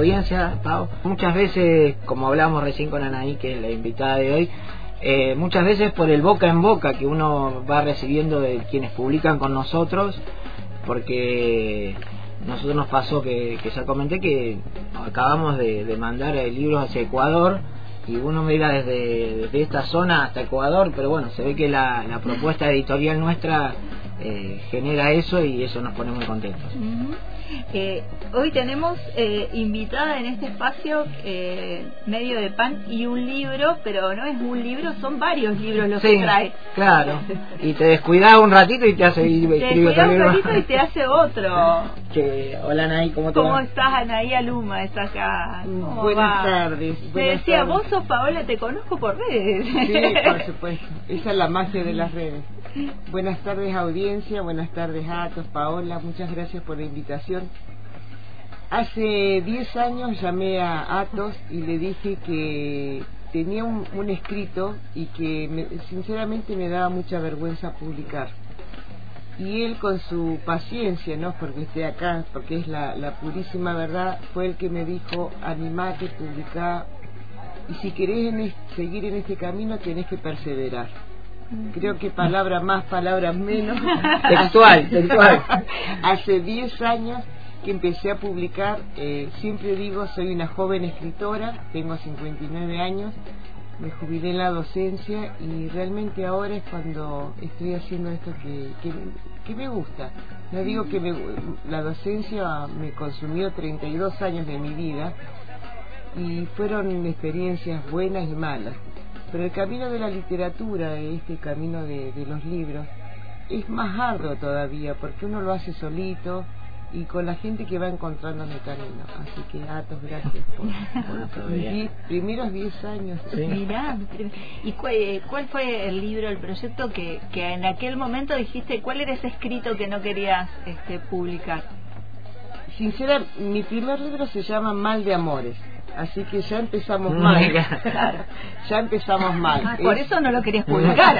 audiencia, Pau. Muchas veces, como hablábamos recién con Anaí, que es la invitada de hoy, eh, muchas veces por el boca en boca que uno va recibiendo de quienes publican con nosotros, porque nosotros nos pasó que, que ya comenté que acabamos de, de mandar libros hacia Ecuador y uno mira desde, esta zona hasta Ecuador, pero bueno, se ve que la, la propuesta editorial nuestra eh, genera eso y eso nos pone muy contentos. Eh, hoy tenemos eh, invitada en este espacio eh, medio de pan y un libro, pero no es un libro, son varios libros los que trae. Claro, y te descuidas un ratito y te hace Te un ratito y te hace otro. Que, hola Anaí, ¿cómo te ¿Cómo estás Anaí Aluma? Estás acá. buenas tardes. te decía, vos sos Paola, te conozco por redes. Sí, por supuesto. Esa es la magia de las redes. Buenas tardes audiencia, buenas tardes a todos, Paola, muchas gracias por la invitación. Hace 10 años llamé a Atos y le dije que tenía un, escrito y que sinceramente me daba mucha vergüenza publicar. Y él con su paciencia, no porque esté acá, porque es la, purísima verdad, fue el que me dijo, animate, publicar, y si querés seguir en este camino tenés que perseverar creo que palabra más, palabras menos. textual, textual. Hace 10 años que empecé a publicar, eh, siempre digo, soy una joven escritora, tengo 59 años, me jubilé en la docencia y realmente ahora es cuando estoy haciendo esto que, que, me gusta. No digo que la docencia me consumió 32 años de mi vida y fueron experiencias buenas y malas pero el camino de la literatura, este camino de, los libros, es más arduo todavía, porque uno lo hace solito y con la gente que va encontrando en el camino. Así que, Atos, gracias por, los primeros 10 años. Mirá, ¿y cuál, cuál, fue el libro, el proyecto que, que en aquel momento dijiste, cuál era ese escrito que no querías este, publicar? Sincera, mi primer libro se llama Mal de Amores Así que ya empezamos mal. ya empezamos mal. Ah, por eso no lo querías publicar.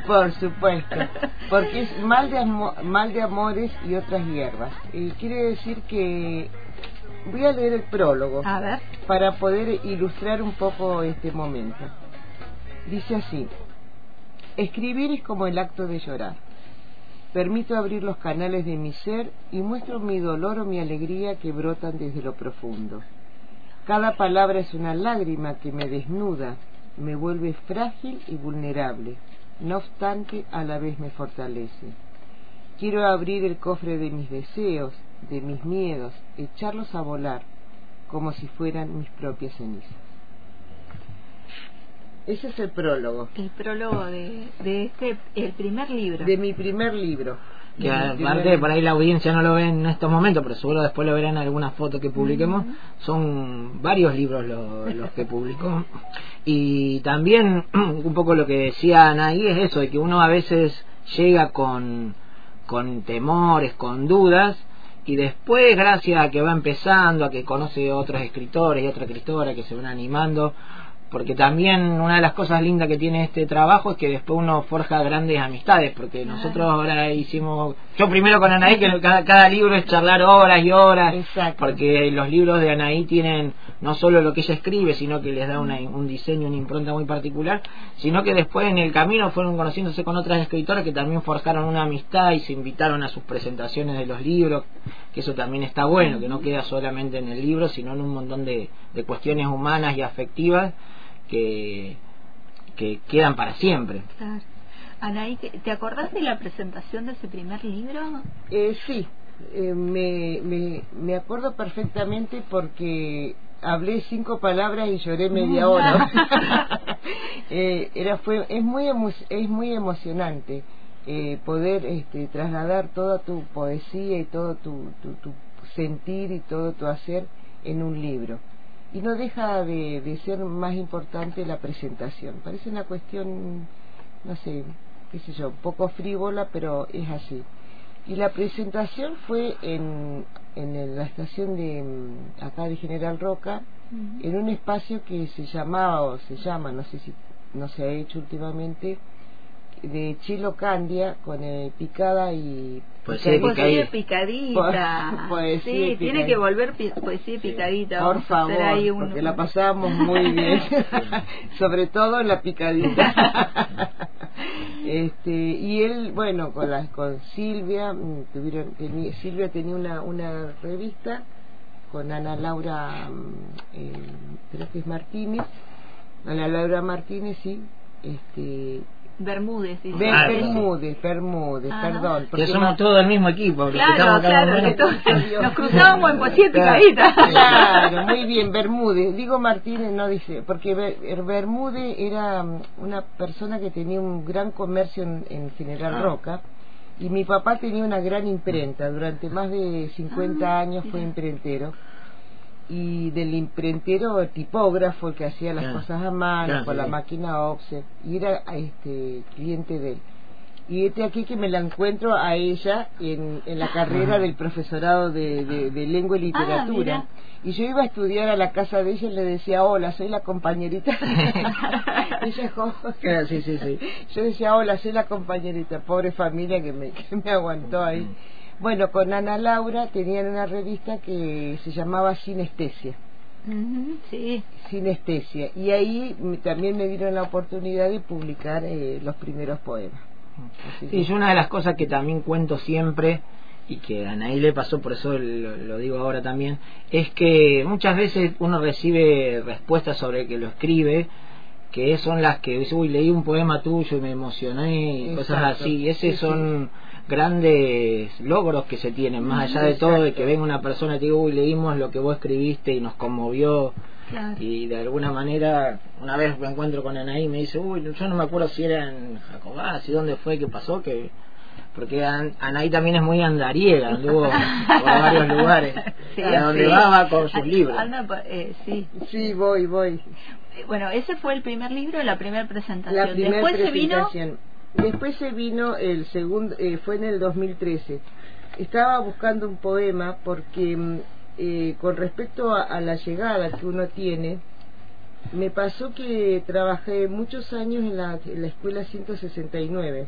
por supuesto. Porque es mal de, mal de amores y otras hierbas. Y quiere decir que voy a leer el prólogo para poder ilustrar un poco este momento. Dice así, escribir es como el acto de llorar. Permito abrir los canales de mi ser y muestro mi dolor o mi alegría que brotan desde lo profundo. Cada palabra es una lágrima que me desnuda, me vuelve frágil y vulnerable, no obstante a la vez me fortalece. Quiero abrir el cofre de mis deseos, de mis miedos, echarlos a volar, como si fueran mis propias cenizas. Ese es el prólogo. El prólogo de, de este, el primer libro. De mi primer libro que aparte por ahí la audiencia no lo ve en estos momentos, pero seguro después lo verán en alguna foto que publiquemos, son varios libros los que publicó. Y también un poco lo que decían ahí es eso, de que uno a veces llega con, con temores, con dudas, y después gracias a que va empezando, a que conoce otros escritores y otras escritoras que se van animando, porque también una de las cosas lindas que tiene este trabajo es que después uno forja grandes amistades, porque nosotros ahora hicimos, yo primero con Anaí, que cada, libro es charlar horas y horas, porque los libros de Anaí tienen no solo lo que ella escribe, sino que les da un diseño, una impronta muy particular, sino que después en el camino fueron conociéndose con otras escritoras que también forjaron una amistad y se invitaron a sus presentaciones de los libros, que eso también está bueno, que no queda solamente en el libro, sino en un montón de cuestiones humanas y afectivas que, que quedan para siempre. Claro. Anaí, ¿te acordás de la presentación de ese primer libro? Eh, sí, eh, me, me, me acuerdo perfectamente porque hablé cinco palabras y lloré media hora. eh, era fue es muy es muy emocionante eh, poder este, trasladar toda tu poesía y todo tu, tu sentir y todo tu hacer en un libro y no deja de, ser más importante la presentación. Parece una cuestión, no sé, qué sé yo, un poco frívola, pero es así. Y la presentación fue en, en la estación de mm, acá de General Roca, en un espacio que se llamaba o se llama, no sé si no se ha hecho últimamente, de Chilo Candia con eh, picada y poesía picadita, picadita. sí, tiene que volver poesía picadita. Por favor porque la pasamos muy bien. Sobre todo en la picadita. Este y él bueno con las con Silvia mm, tuvieron Silvia tenía una una revista con Ana Laura mm, eh, creo que es Martínez. Ana Laura Martínez sí este Bermúdez, sí. Bermúdez, Bermúdez, perdón. Que somos todo el mismo equipo. Claro, claro. nos cruzábamos en poesía picadita. Claro, muy bien, Bermúdez. Digo Martínez, no dice, porque Bermúdez era mm, una persona que tenía un gran comercio en, General ah. Roca. Y mi papá tenía una gran imprenta. Durante más de 50 ah, años fue imprentero y del imprentero tipógrafo que hacía las cosas a mano con la máquina offset y era este cliente de él. Y este aquí que me la encuentro a ella en, en la carrera del profesorado de, de, lengua y ah, literatura. y yo iba a estudiar a la casa de ella y le decía hola soy la compañerita ella sí, sí, sí. yo decía hola soy la compañerita pobre familia que me, que me aguantó ahí bueno, con Ana Laura tenían una revista que se llamaba Sinestesia. sí. Sinestesia. Y ahí también me dieron la oportunidad de publicar eh, los primeros poemas. sí, es una de las cosas que también cuento siempre y que a Anaí le pasó, por eso lo, digo ahora también, es que muchas veces uno recibe respuestas sobre que lo escribe, que son las que dice, uy, leí un poema tuyo y me emocioné, y cosas así, y ese son grandes logros que se tienen, más allá de todo, de que venga una persona y te diga, uy, leímos lo que vos escribiste y nos conmovió. Y de alguna manera, una vez me encuentro con Anaí y me dice, uy, yo no me acuerdo si era en Jacobás y dónde fue que pasó, que porque Anaí también es muy andariega, anduvo por varios lugares, a donde va, va con sus libros. Eh, sí. sí, voy, voy. Bueno, ese fue el primer libro, la primera presentación. La Después presentación. Se vino Después se vino el segundo, eh, fue en el 2013. Estaba buscando un poema porque mm, eh, con respecto a, la llegada que uno tiene, me pasó que trabajé muchos años en la, escuela 169,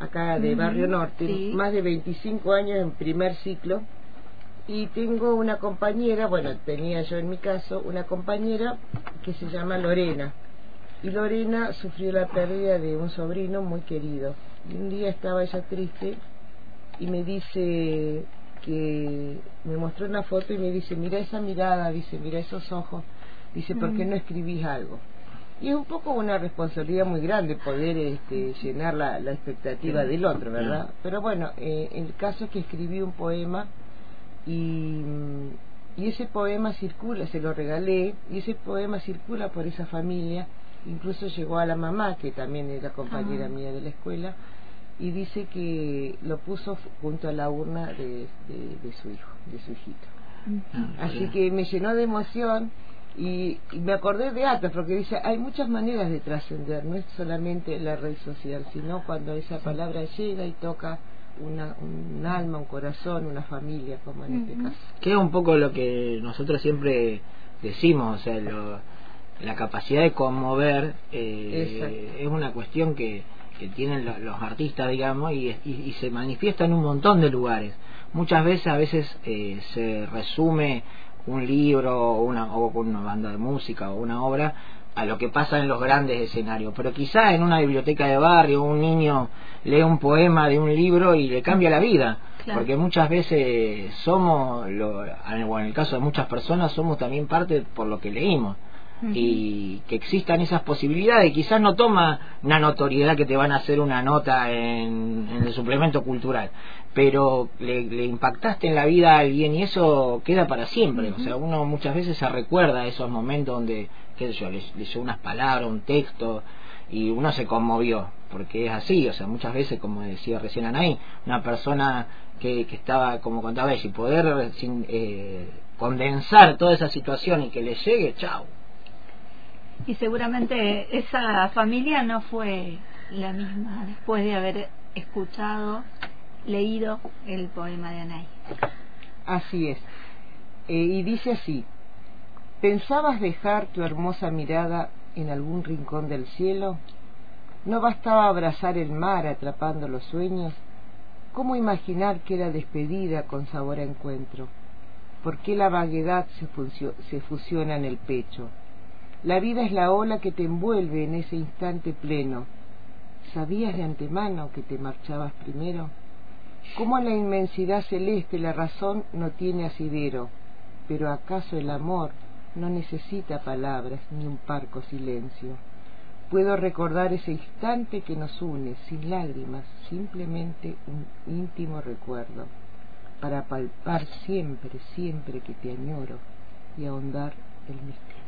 acá de Barrio Norte, más de 25 años en primer ciclo, y tengo una compañera, bueno, tenía yo en mi caso, una compañera que se llama Lorena y Lorena sufrió la pérdida de un sobrino muy querido. Y un día estaba ella triste y me dice que me mostró una foto y me dice, mira esa mirada, dice, mira esos ojos, dice, ¿por qué mm. no escribís algo? Y es un poco una responsabilidad muy grande poder este, llenar la, expectativa del otro, ¿verdad? Pero bueno, eh, el caso es que escribí un poema y, y ese poema circula, se lo regalé, y ese poema circula por esa familia incluso llegó a la mamá, que también era compañera ah. mía de la escuela, y dice que lo puso junto a la urna de, de, su hijo, de su hijito. Así que me llenó de emoción y, me acordé de Atas, porque dice, hay muchas maneras de trascender, no es solamente la red social, sino cuando esa palabra llega y toca una, un alma, un corazón, una familia, como en este caso. Que es un poco lo que nosotros siempre decimos, o sea, lo, la capacidad de conmover eh, es una cuestión que, que tienen los, artistas, digamos, y, y, se manifiesta en un montón de lugares. Muchas veces, a veces eh, se resume un libro o una, o una banda de música o una obra a lo que pasa en los grandes escenarios, pero quizá en una biblioteca de barrio un niño lee un poema de un libro y le cambia la vida, porque muchas veces somos, lo, en el caso de muchas personas, somos también parte por lo que leímos y que existan esas posibilidades. Quizás no toma una notoriedad que te van a hacer una nota en, el suplemento cultural, pero le, impactaste en la vida a alguien y eso queda para siempre. O sea, uno muchas veces se recuerda esos momentos donde, qué sé yo, leyó unas palabras, un texto y uno se conmovió, porque es así, o sea, muchas veces, como decía recién Anaí, una persona que, que estaba, como contaba ella, y poder sin, eh, condensar toda esa situación y que le llegue, chao, y seguramente esa familia no fue la misma después de haber escuchado, leído el poema de Anay. Así es. Eh, y dice así, ¿pensabas dejar tu hermosa mirada en algún rincón del cielo? ¿No bastaba abrazar el mar atrapando los sueños? ¿Cómo imaginar que era despedida con sabor a encuentro? ¿Por qué la vaguedad se, se fusiona en el pecho? La vida es la ola que te envuelve en ese instante pleno. ¿Sabías de antemano que te marchabas primero? ¿Cómo en la inmensidad celeste la razón no tiene asidero? Pero acaso el amor no necesita palabras ni un parco silencio. Puedo recordar ese instante que nos une, sin lágrimas, simplemente un íntimo recuerdo, para palpar siempre, siempre que te añoro y ahondar el misterio.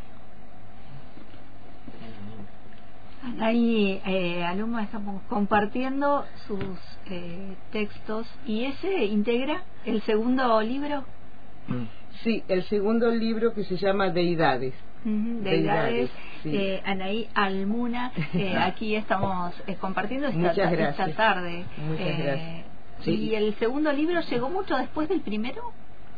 Ahí, eh, Aluma, estamos compartiendo sus eh, textos y ese integra el segundo libro. Sí, el segundo libro que se llama Deidades. Deidades, eh, Anaí Almuna, eh, aquí estamos eh, compartiendo esta, esta tarde. Muchas gracias. ¿Y el segundo libro llegó mucho después del primero?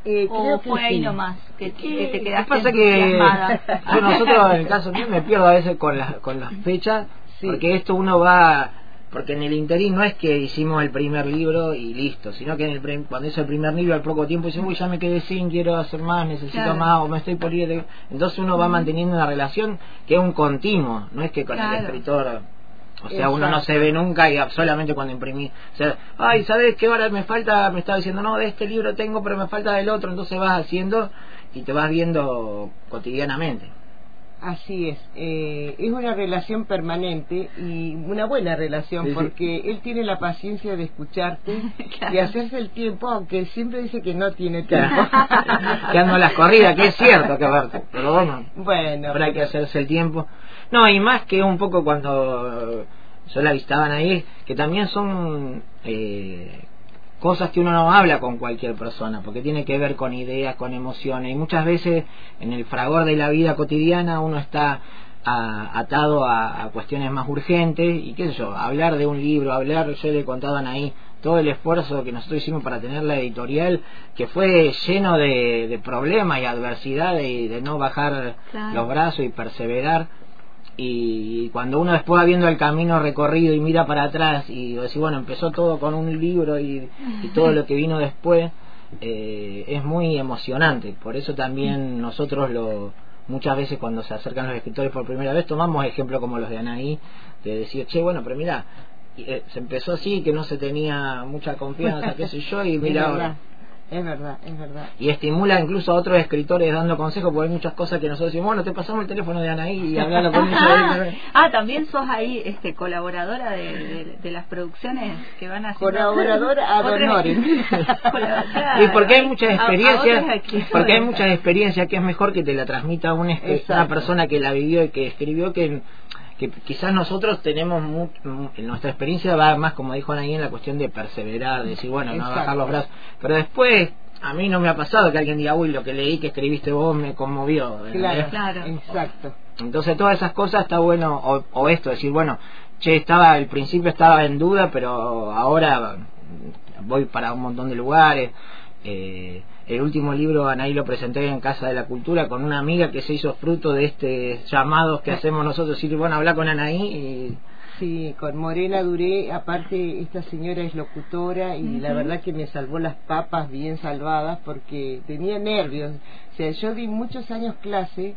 Eh, ¿O fue ahí nomás que, te quedaste pasa que yo nosotros en el caso mío me pierdo a veces con las con las fechas porque esto uno va porque en el interín no es que hicimos el primer libro y listo, sino que en el cuando hizo el primer libro al poco tiempo dice, uy, ya me quedé sin, quiero hacer más, necesito más, o me estoy por ir. Entonces uno va manteniendo una relación que es un continuo, no es que con el escritor, o sea, uno no se ve nunca y solamente cuando imprimí, o sea, ay, ¿sabes qué ahora me falta? Me estaba diciendo, no, de este libro tengo, pero me falta del otro, entonces vas haciendo y te vas viendo cotidianamente. Así es, eh, es una relación permanente y una buena relación porque él tiene la paciencia de escucharte y hacerse el tiempo, aunque siempre dice que no tiene tiempo. que ando las corridas, que es cierto que pero bueno, bueno pero hay que hacerse el tiempo. No, y más que un poco cuando yo la vistaban ahí, que también son eh, cosas que uno no habla con cualquier persona, porque tiene que ver con ideas, con emociones, y muchas veces en el fragor de la vida cotidiana uno está atado a, cuestiones más urgentes, y qué sé yo, hablar de un libro, hablar, yo le contado ahí todo el esfuerzo que nosotros hicimos para tener la editorial, que fue lleno de, problemas y adversidades y de no bajar los brazos y perseverar y cuando uno después va viendo el camino recorrido y mira para atrás y decir bueno empezó todo con un libro y, todo lo que vino después eh, es muy emocionante. Por eso también nosotros lo muchas veces cuando se acercan los escritores por primera vez tomamos ejemplos como los de Anaí de decir che bueno pero mira eh, se empezó así que no se tenía mucha confianza qué sé yo y mira ahora es verdad, es verdad. Y estimula incluso a otros escritores dando consejos, porque hay muchas cosas que nosotros decimos, bueno, te pasamos el teléfono de Anaí y hablalo con ella. ah, también sos ahí este, colaboradora de, de, las producciones que van a hacer. Colaboradora a y porque hay muchas experiencias, porque hay muchas experiencias que es mejor que te la transmita una, una persona que la vivió y que escribió que que quizás nosotros tenemos en nuestra experiencia va más como dijo Anaí en la cuestión de perseverar de decir bueno no bajar los brazos pero después a mí no me ha pasado que alguien diga uy lo que leí que escribiste vos me conmovió claro, claro. exacto. Entonces todas esas cosas está bueno o, o esto decir bueno che estaba al principio estaba en duda pero ahora voy para un montón de lugares eh, el último libro Anaí lo presenté en Casa de la Cultura con una amiga que se hizo fruto de este llamado que hacemos nosotros, y bueno, habla con Anaí y... Sí, con Morena Duré, aparte esta señora es locutora y la verdad que me salvó las papas bien salvadas porque tenía nervios. O sea, yo di muchos años clase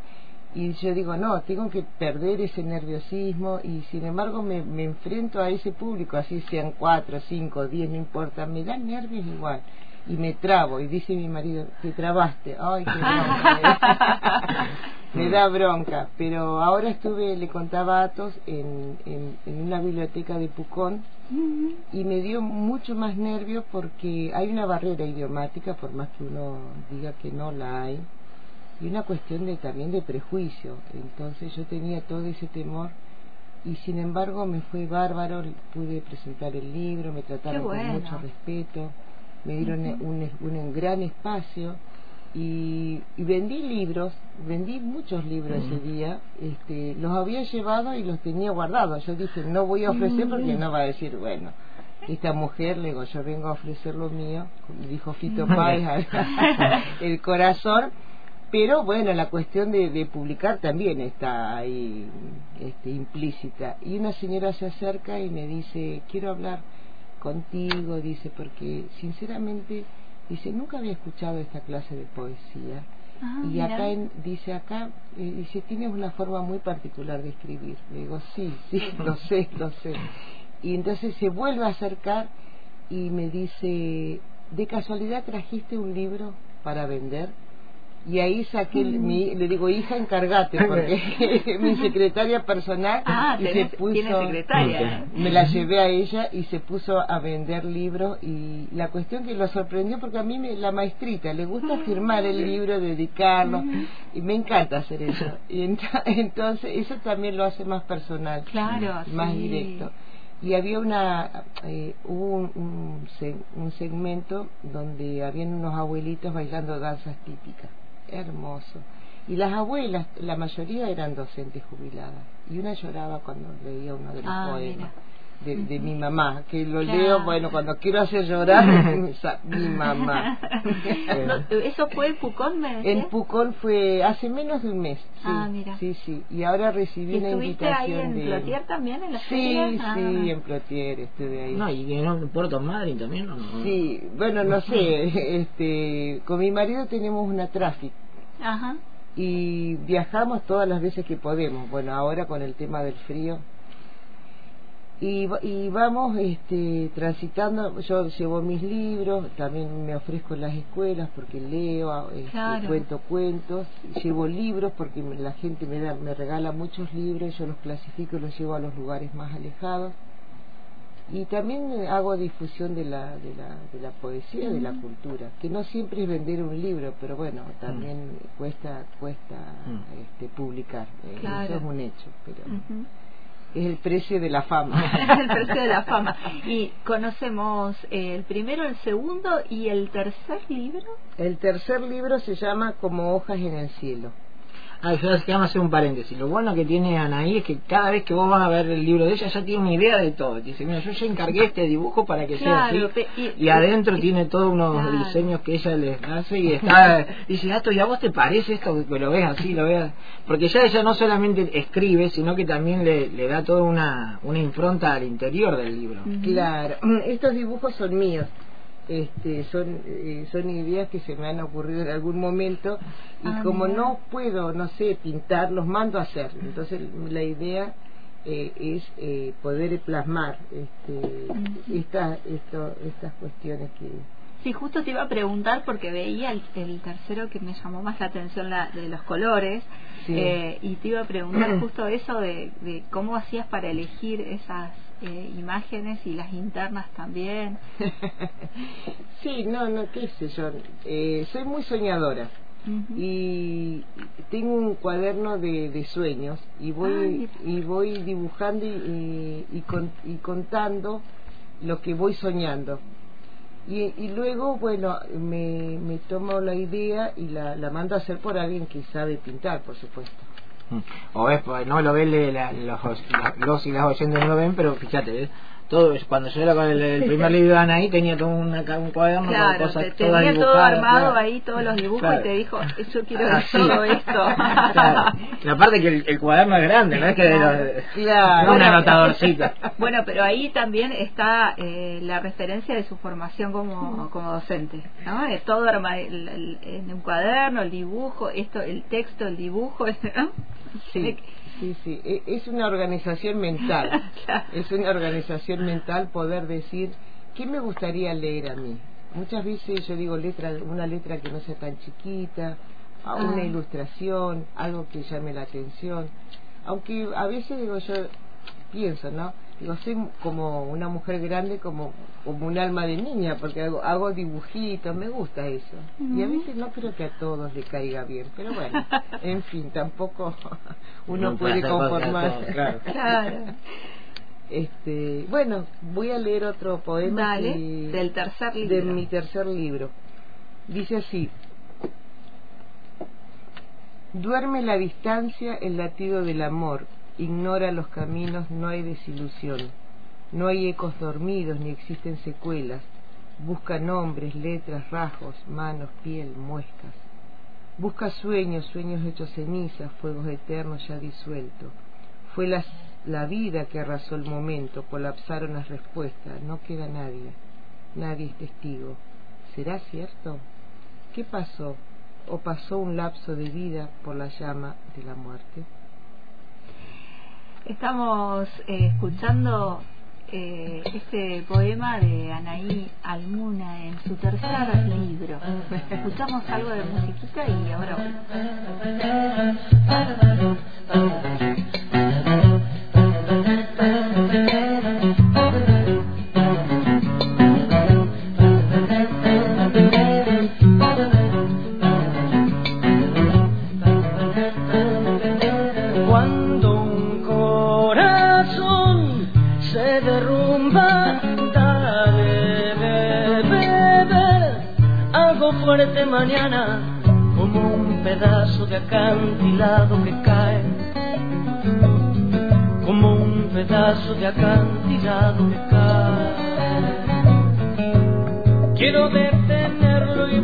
y yo digo, no, tengo que perder ese nerviosismo y sin embargo me, me enfrento a ese público, así sean cuatro, cinco, diez, no importa, me dan nervios igual y me trabo y dice mi marido te trabaste ay qué bronca me da bronca. Pero ahora estuve le contaba a Atos en, en, en una biblioteca de Pucón y me dio mucho más nervio porque hay una barrera idiomática por más que uno diga que no la hay y una cuestión de también de prejuicio. Entonces yo tenía todo ese temor y sin embargo me fue bárbaro pude presentar el libro me trataron con mucho respeto me dieron un, un, gran espacio y, vendí libros, vendí muchos libros ese día, este, los había llevado y los tenía guardados. Yo dije, no voy a ofrecer porque no va a decir, bueno, esta mujer, le digo, yo vengo a ofrecer lo mío, dijo Fito Páez, el corazón, pero bueno, la cuestión de, de, publicar también está ahí este, implícita. Y una señora se acerca y me dice, quiero hablar contigo, dice, porque sinceramente, dice, nunca había escuchado esta clase de poesía. Ah, y acá dice acá eh, dice tienes una forma muy particular de escribir. Le digo sí sí lo sé lo sé. Y entonces se vuelve a acercar y me dice de casualidad trajiste un libro para vender y ahí saqué mi, le digo hija encargate porque mi secretaria personal ah, y se puso secretaria. Me la llevé a ella y se puso a vender libros y la cuestión que lo sorprendió porque a mí me, la maestrita le gusta firmar el libro dedicarlo y me encanta hacer eso. Y entonces eso también lo hace más personal claro más directo. Y había una eh, hubo un, un segmento donde habían unos abuelitos bailando danzas típicas hermoso. Y las abuelas, la mayoría eran docentes jubiladas. Y una lloraba cuando leía uno de los ah, poemas. De, de, mi mamá, que lo leo, bueno, cuando quiero hacer llorar, mi mamá. ¿Eso fue en Pucón, me En Pucón fue hace menos de un mes. Sí, ah, mira. Sí, sí. Y ahora recibí una invitación ahí en Plotier también, en la Sí, ah. sí, en Plotier estuve ahí. No, y en Puerto Madryn también, ¿no? Sí, bueno, no sé, este, con mi marido tenemos una tráfico Ajá. Y viajamos todas las veces que podemos. Bueno, ahora con el tema del frío. Y, y vamos este, transitando, yo llevo mis libros, también me ofrezco en las escuelas porque leo, este, cuento cuentos, llevo libros porque la gente me, da, me regala muchos libros, yo los clasifico y los llevo a los lugares más alejados. Y también hago difusión de la, de la, de la poesía, de la cultura, que no siempre es vender un libro, pero bueno, también cuesta cuesta este, publicar, eh, eso es un hecho, pero es el precio de la fama. el precio de la fama. Y conocemos el primero, el segundo y el tercer libro. El tercer libro se llama Como hojas en el cielo. Ah, yo a hacer un paréntesis. Lo bueno que tiene Anaí es que cada vez que vos vas a ver el libro de ella ya tiene una idea de todo. Dice, mira, yo ya encargué este dibujo para que sea así. Y, adentro tiene todos unos diseños que ella les hace y está... dice, Gato, ¿y a vos te parece esto que lo ves así, lo veas? Porque ya ella no solamente escribe, sino que también le, le da toda una, una impronta al interior del libro. Claro, estos dibujos son míos este, son, eh, son ideas que se me han ocurrido en algún momento y ah, como no puedo, no sé, pintar, los mando a hacer. Entonces la idea eh, es eh, poder plasmar este, estas cuestiones que... Sí, justo te iba a preguntar porque veía el, tercero que me llamó más la atención la, de los colores y te iba a preguntar justo eso de, de cómo hacías para elegir esas eh, imágenes y las internas también. sí, no, no, qué sé yo. Eh, soy muy soñadora. y tengo un cuaderno de, de sueños y voy y voy dibujando y, y, contando lo que voy soñando y, y luego bueno me, me tomo la idea y la, la mando a hacer por alguien que sabe pintar por supuesto o pues, no lo ven los, los y las oyentes no lo ven, pero fíjate, ¿ves? Todo cuando yo era con el, primer libro de Anaí tenía todo una, un cuaderno claro, cosas te, tenía todo armado ahí todos los dibujos y te dijo yo quiero ver todo esto claro. y aparte que el, cuaderno es grande no es que de claro. un anotadorcito. bueno pero ahí también está eh, la referencia de su formación como, como docente ¿no? Es todo en un cuaderno el dibujo esto el texto el dibujo ¿no? sí Sí, sí, e, es una organización mental. Es una organización mental poder decir, ¿qué me gustaría leer a mí? Muchas veces yo digo letra, una letra que no sea tan chiquita, una ah. ilustración, algo que llame la atención. Aunque a veces digo yo, pienso, ¿no? Digo, soy como una mujer grande, como, como un alma de niña, porque hago, hago dibujitos, me gusta eso. Y a veces no creo que a todos le caiga bien, pero bueno, en fin, tampoco uno puede conformarse. Claro. Este, bueno, voy a leer otro poema del tercer libro. de mi tercer libro. Dice así: Duerme la distancia el latido del amor ignora los caminos, no hay desilusión. No hay ecos dormidos ni existen secuelas. Busca nombres, letras, rasgos, manos, piel, muescas. Busca sueños, sueños hechos cenizas, fuegos eternos ya disueltos. Fue la, la vida que arrasó el momento, colapsaron las respuestas, no queda nadie, nadie es testigo. ¿Será cierto? ¿Qué pasó? ¿O pasó un lapso de vida por la llama de la muerte? Estamos eh, escuchando eh, este poema de Anaí Almuna en su tercer libro. Escuchamos algo de musiquita y ahora. Mañana como un pedazo de acantilado que cae, como un pedazo de acantilado que cae. Quiero detenerlo y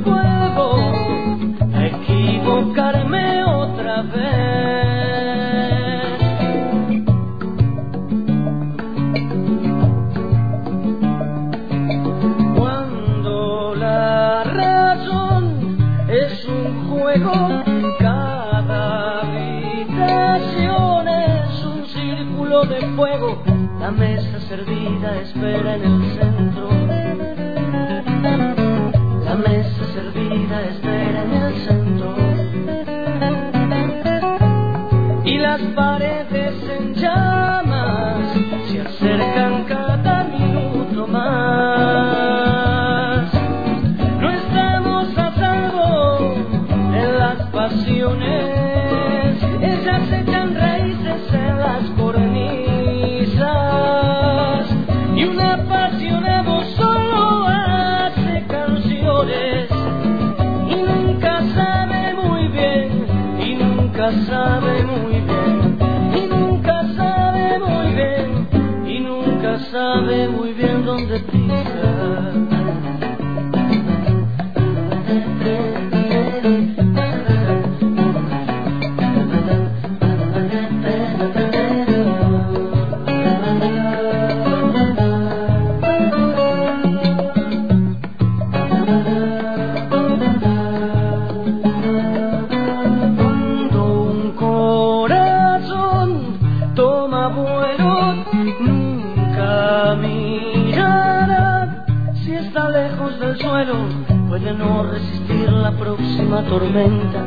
tormenta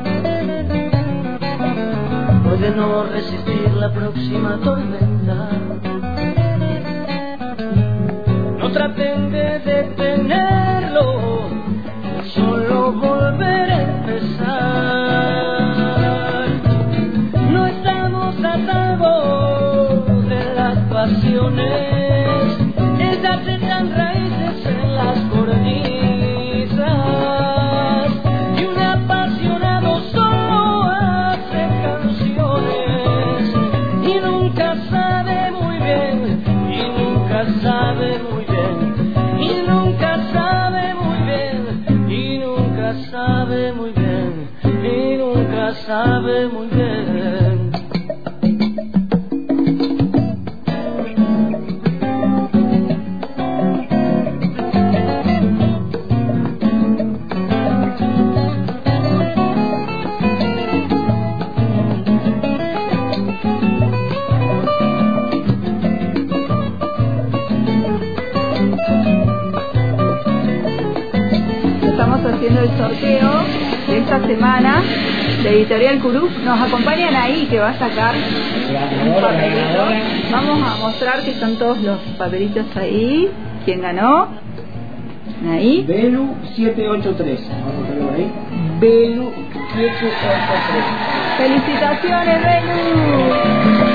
puede no resistir la próxima tormenta. No traten que va a sacar un papelito. Vamos a mostrar que están todos los papelitos ahí. ¿Quién ganó? Ahí. Belu 783. Vamos a verlo ahí. Belu 783. Felicitaciones, Belu.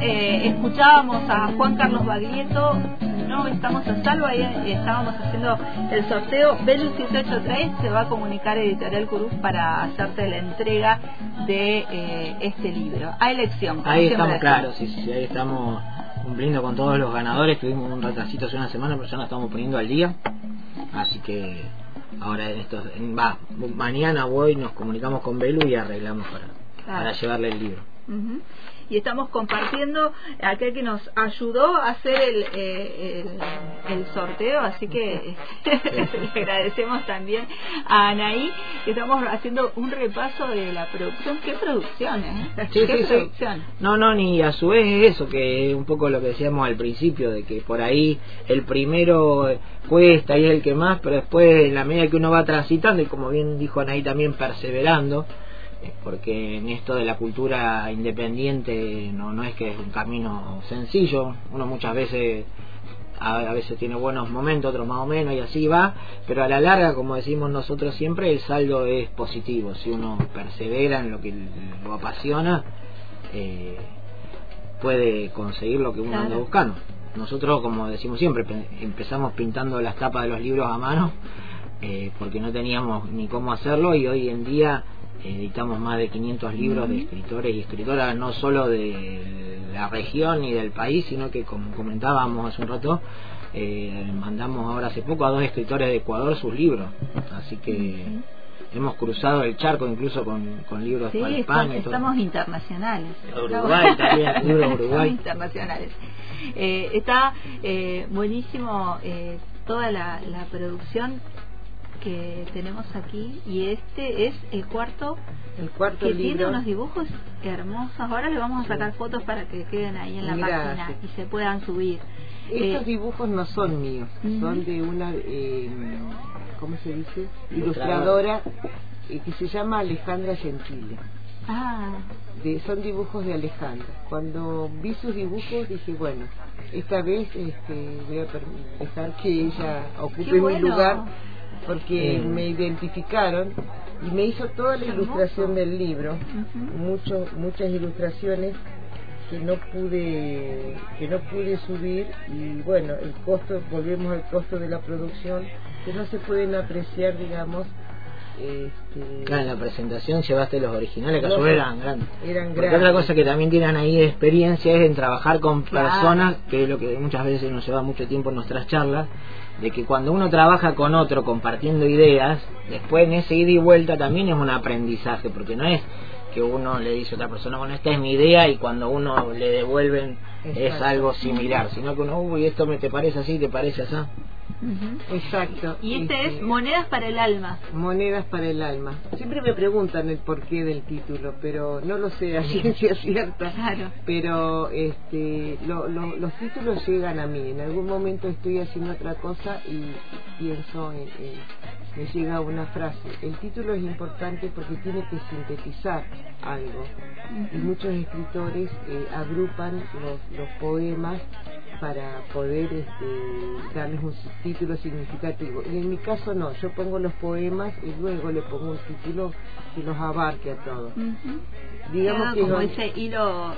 Eh, escuchábamos a Juan Carlos Baglietto, no estamos a salvo, ahí estábamos haciendo el sorteo. Belu 783 se va a comunicar Editorial Curuz para hacerte la entrega de eh, este libro. A elección. Ahí estamos, claro, sí, sí, ahí estamos cumpliendo con todos los ganadores. Tuvimos un retrasito hace una semana, pero ya nos estamos poniendo al día. Así que ahora en estos, va, mañana voy, nos comunicamos con Belu y arreglamos para, para llevarle el libro y estamos compartiendo aquel que nos ayudó a hacer el, eh, el, sorteo, así que le agradecemos también a Anaí, que estamos haciendo un repaso de la producción. ¿Qué producciones? ¿eh? ¿Qué producción? No, no, ni a su vez eso, que un poco lo que decíamos al principio, de que por ahí el primero cuesta y es el que más, pero después en la medida que uno va transitando y como bien dijo Anaí también perseverando, porque en esto de la cultura independiente no, no es que es un camino sencillo, uno muchas veces a, veces tiene buenos momentos, otros más o menos y así va, pero a la larga, como decimos nosotros siempre, el saldo es positivo, si uno persevera en lo que lo apasiona, eh, puede conseguir lo que uno anda buscando. Nosotros, como decimos siempre, empezamos pintando las tapas de los libros a mano, eh, porque no teníamos ni cómo hacerlo y hoy en día editamos más de 500 libros de escritores y escritoras, no solo de la región y del país, sino que como comentábamos hace un rato, eh, mandamos ahora hace poco a dos escritores de Ecuador sus libros, así que hemos cruzado el charco incluso con, con libros para España. Estamos internacionales. Uruguay también, libros Uruguay. internacionales. Eh, está eh, buenísimo eh, toda la, la producción que tenemos aquí y este es el cuarto el cuarto que libro. tiene unos dibujos hermosos. Ahora le vamos a sacar fotos para que queden ahí en la página y se puedan subir. Estos eh, dibujos no son míos son de una eh, cómo se dice ilustradora. Eh, que se llama Alejandra Gentile. Ah. de, son dibujos de Alejandra. Cuando vi sus dibujos dije bueno esta vez este, voy a dejar que ella ocupe mi lugar porque me identificaron y me hizo toda la ilustración del libro, muchas ilustraciones que no pude que no pude subir y bueno el costo volvemos al costo de la producción que no se pueden apreciar digamos este, claro, en la presentación llevaste los originales que a su vez eran grandes. Eran Porque otra cosa que también tienen ahí experiencia es en trabajar con personas, que es lo que muchas veces nos lleva mucho tiempo en nuestras charlas, de que cuando uno trabaja con otro compartiendo ideas, después en ese ida y vuelta también es un aprendizaje, porque no es que uno le dice a otra persona, bueno, esta es mi idea y cuando uno le devuelven es algo similar, sino que uno, uy, esto me te parece así, te parece así. Exacto. Y este, es Monedas para el Alma. Monedas para el Alma. Siempre me preguntan el porqué del título, pero no lo sé a ciencia cierta. Claro. Pero este, los títulos llegan a mí. En algún momento estoy haciendo otra cosa y pienso en, me llega una frase. El título es importante porque tiene que sintetizar algo. Y muchos escritores eh, agrupan los, los poemas para poder este, darles un título significativo. En mi caso no, yo pongo los poemas y luego le pongo un título que los abarque a todos. Digamos que como ese hilo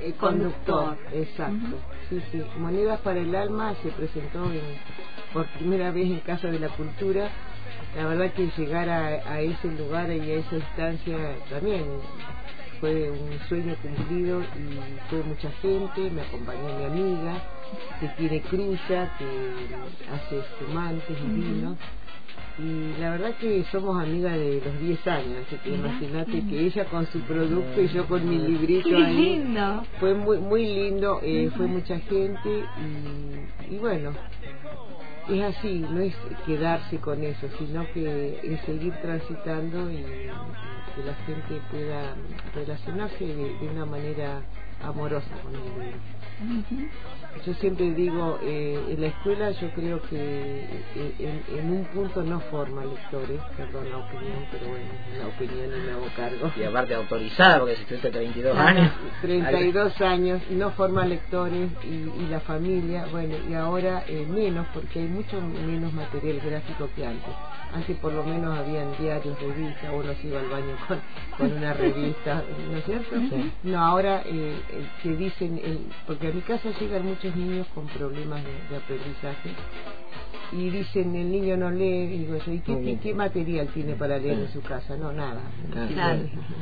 eh, conductor. Exacto. Sí, sí. Monedas para el alma se presentó por primera vez en Casa de la Cultura. La verdad que llegar a, a ese lugar y a esa instancia también fue un sueño cumplido y fue mucha gente, me acompañó mi amiga que tiene cruza, que hace espumantes y vinos y la verdad que somos amigas de los 10 años, así que imagínate que ella con su producto y yo con mi librito ahí. Lindo. Fue muy muy lindo, eh, fue mucha gente y, y bueno, es así, no es quedarse con eso, sino que es seguir transitando y, que la gente pueda relacionarse de, una manera amorosa con el libro. Yo siempre digo, eh, en la escuela yo creo que eh, en, un punto no forma lectores, perdón la opinión, pero bueno, la opinión y me hago cargo. Y aparte autorizada, porque si tuviste 32 años. 32 años, no forma lectores y, la familia, bueno, y ahora eh, menos, porque hay mucho menos material gráfico que antes. Antes por lo menos habían diarios, revistas, uno se iba al baño con, con una revista, ¿no es cierto? No, ahora eh, que dicen, porque a mi casa llegan muchos niños con problemas de, aprendizaje. Y dicen el niño no lee y digo ¿y qué, qué, material tiene para leer en su casa? no nada.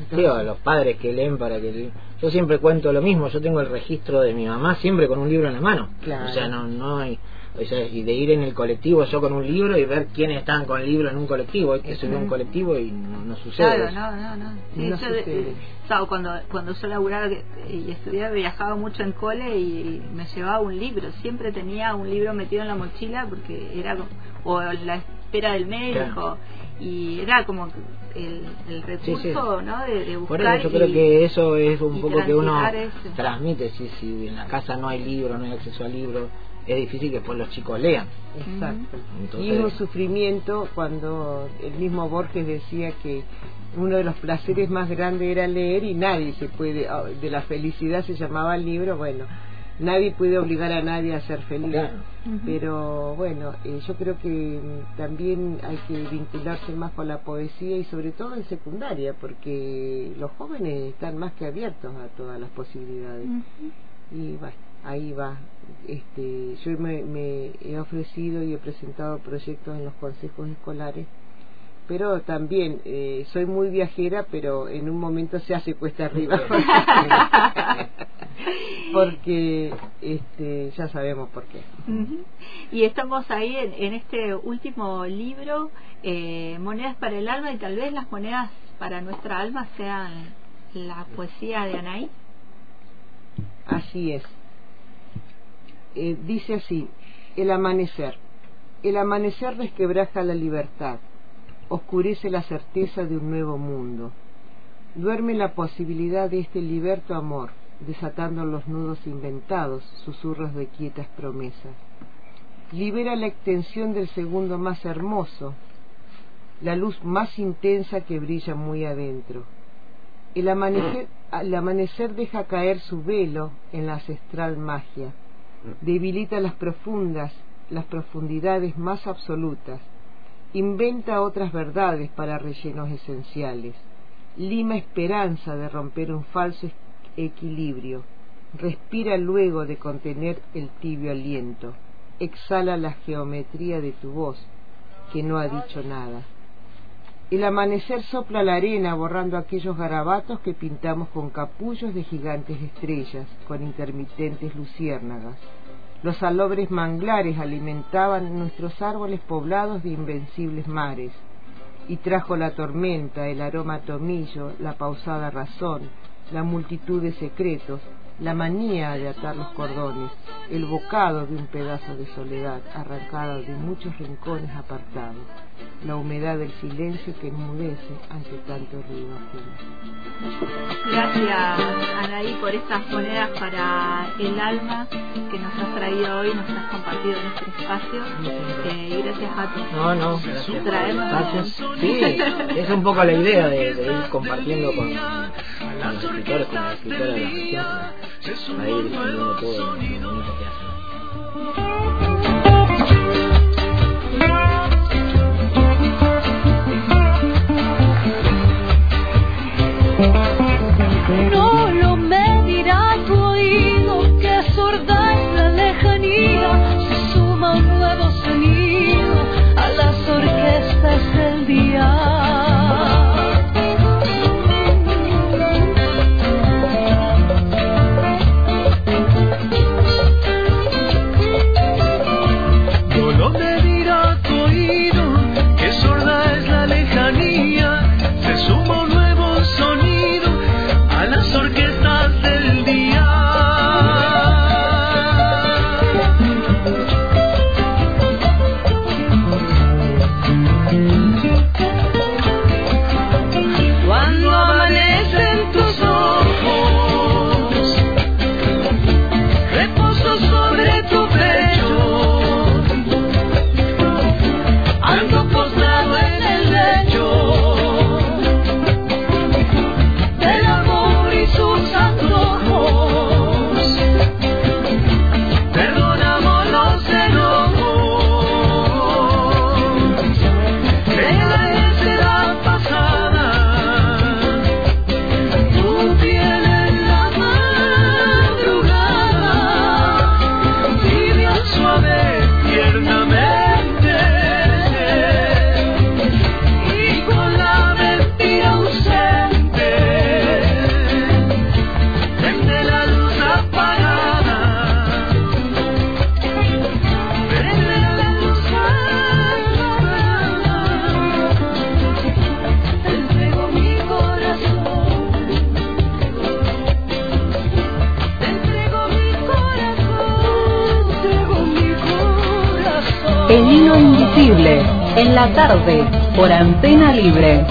Claro. los padres que leen para que yo siempre cuento lo mismo yo tengo el registro de mi mamá siempre con un libro en la mano. O sea no no hay y de ir en el colectivo yo con un libro y ver quiénes están con el libro en un colectivo, hay que subir un colectivo y no, sucede. Claro, no, no, no. Sí, yo, cuando, cuando yo laburaba y estudiaba, viajaba mucho en cole y me llevaba un libro, siempre tenía un libro metido en la mochila porque era, o la espera del médico. y era como el, el recurso ¿no? de, buscar Por eso yo creo que eso es un poco que uno transmite si, si en la casa no hay libro no hay acceso al libro es difícil que después los chicos lean. Exacto. Y un sufrimiento cuando el mismo Borges decía que uno de los placeres más grandes era leer y nadie se puede, ah, de la felicidad se llamaba el libro, bueno, nadie puede obligar a nadie a ser feliz. Pero bueno, eh, yo creo que mm, también hay que vincularse más con la poesía y sobre todo en secundaria, porque los jóvenes están más que abiertos a todas las posibilidades. Y bueno, ahí va este, yo me, he ofrecido y he presentado proyectos en los consejos escolares, pero también eh, soy muy viajera, pero en un momento se hace cuesta arriba. porque este, ya sabemos por qué. Y estamos ahí en, este último libro, eh, Monedas para el Alma, y tal vez las monedas para nuestra alma sean la poesía de Anaí. Así es. Eh, dice así, el amanecer. El amanecer resquebraja la libertad, oscurece la certeza de un nuevo mundo. Duerme la posibilidad de este liberto amor, desatando los nudos inventados, susurros de quietas promesas. Libera la extensión del segundo más hermoso, la luz más intensa que brilla muy adentro. El amanecer, deja caer su velo en la ancestral magia. Debilita las profundas, las profundidades más absolutas, inventa otras verdades para rellenos esenciales, lima esperanza de romper un falso equilibrio, respira luego de contener el tibio aliento, exhala la geometría de tu voz, que no ha dicho nada. El amanecer sopla la arena borrando aquellos garabatos que pintamos con capullos de gigantes estrellas, con intermitentes luciérnagas. Los salobres manglares alimentaban nuestros árboles poblados de invencibles mares, y trajo la tormenta, el aroma tomillo, la pausada razón, la multitud de secretos, la manía de atar los cordones, el bocado de un pedazo de soledad arrancada de muchos rincones apartados, la humedad del silencio que enmudece ante tanto ruido ajeno. Gracias, Anaí, por estas monedas para el alma que nos has traído hoy, nos has compartido en este espacio. Eh, y gracias a todos. No, no, gracias. Gracias. Sí, es un poco la idea de, ir compartiendo con, los escritores, con las escritoras de la región a ir difundiendo todo. Que hacen. Por antena libre.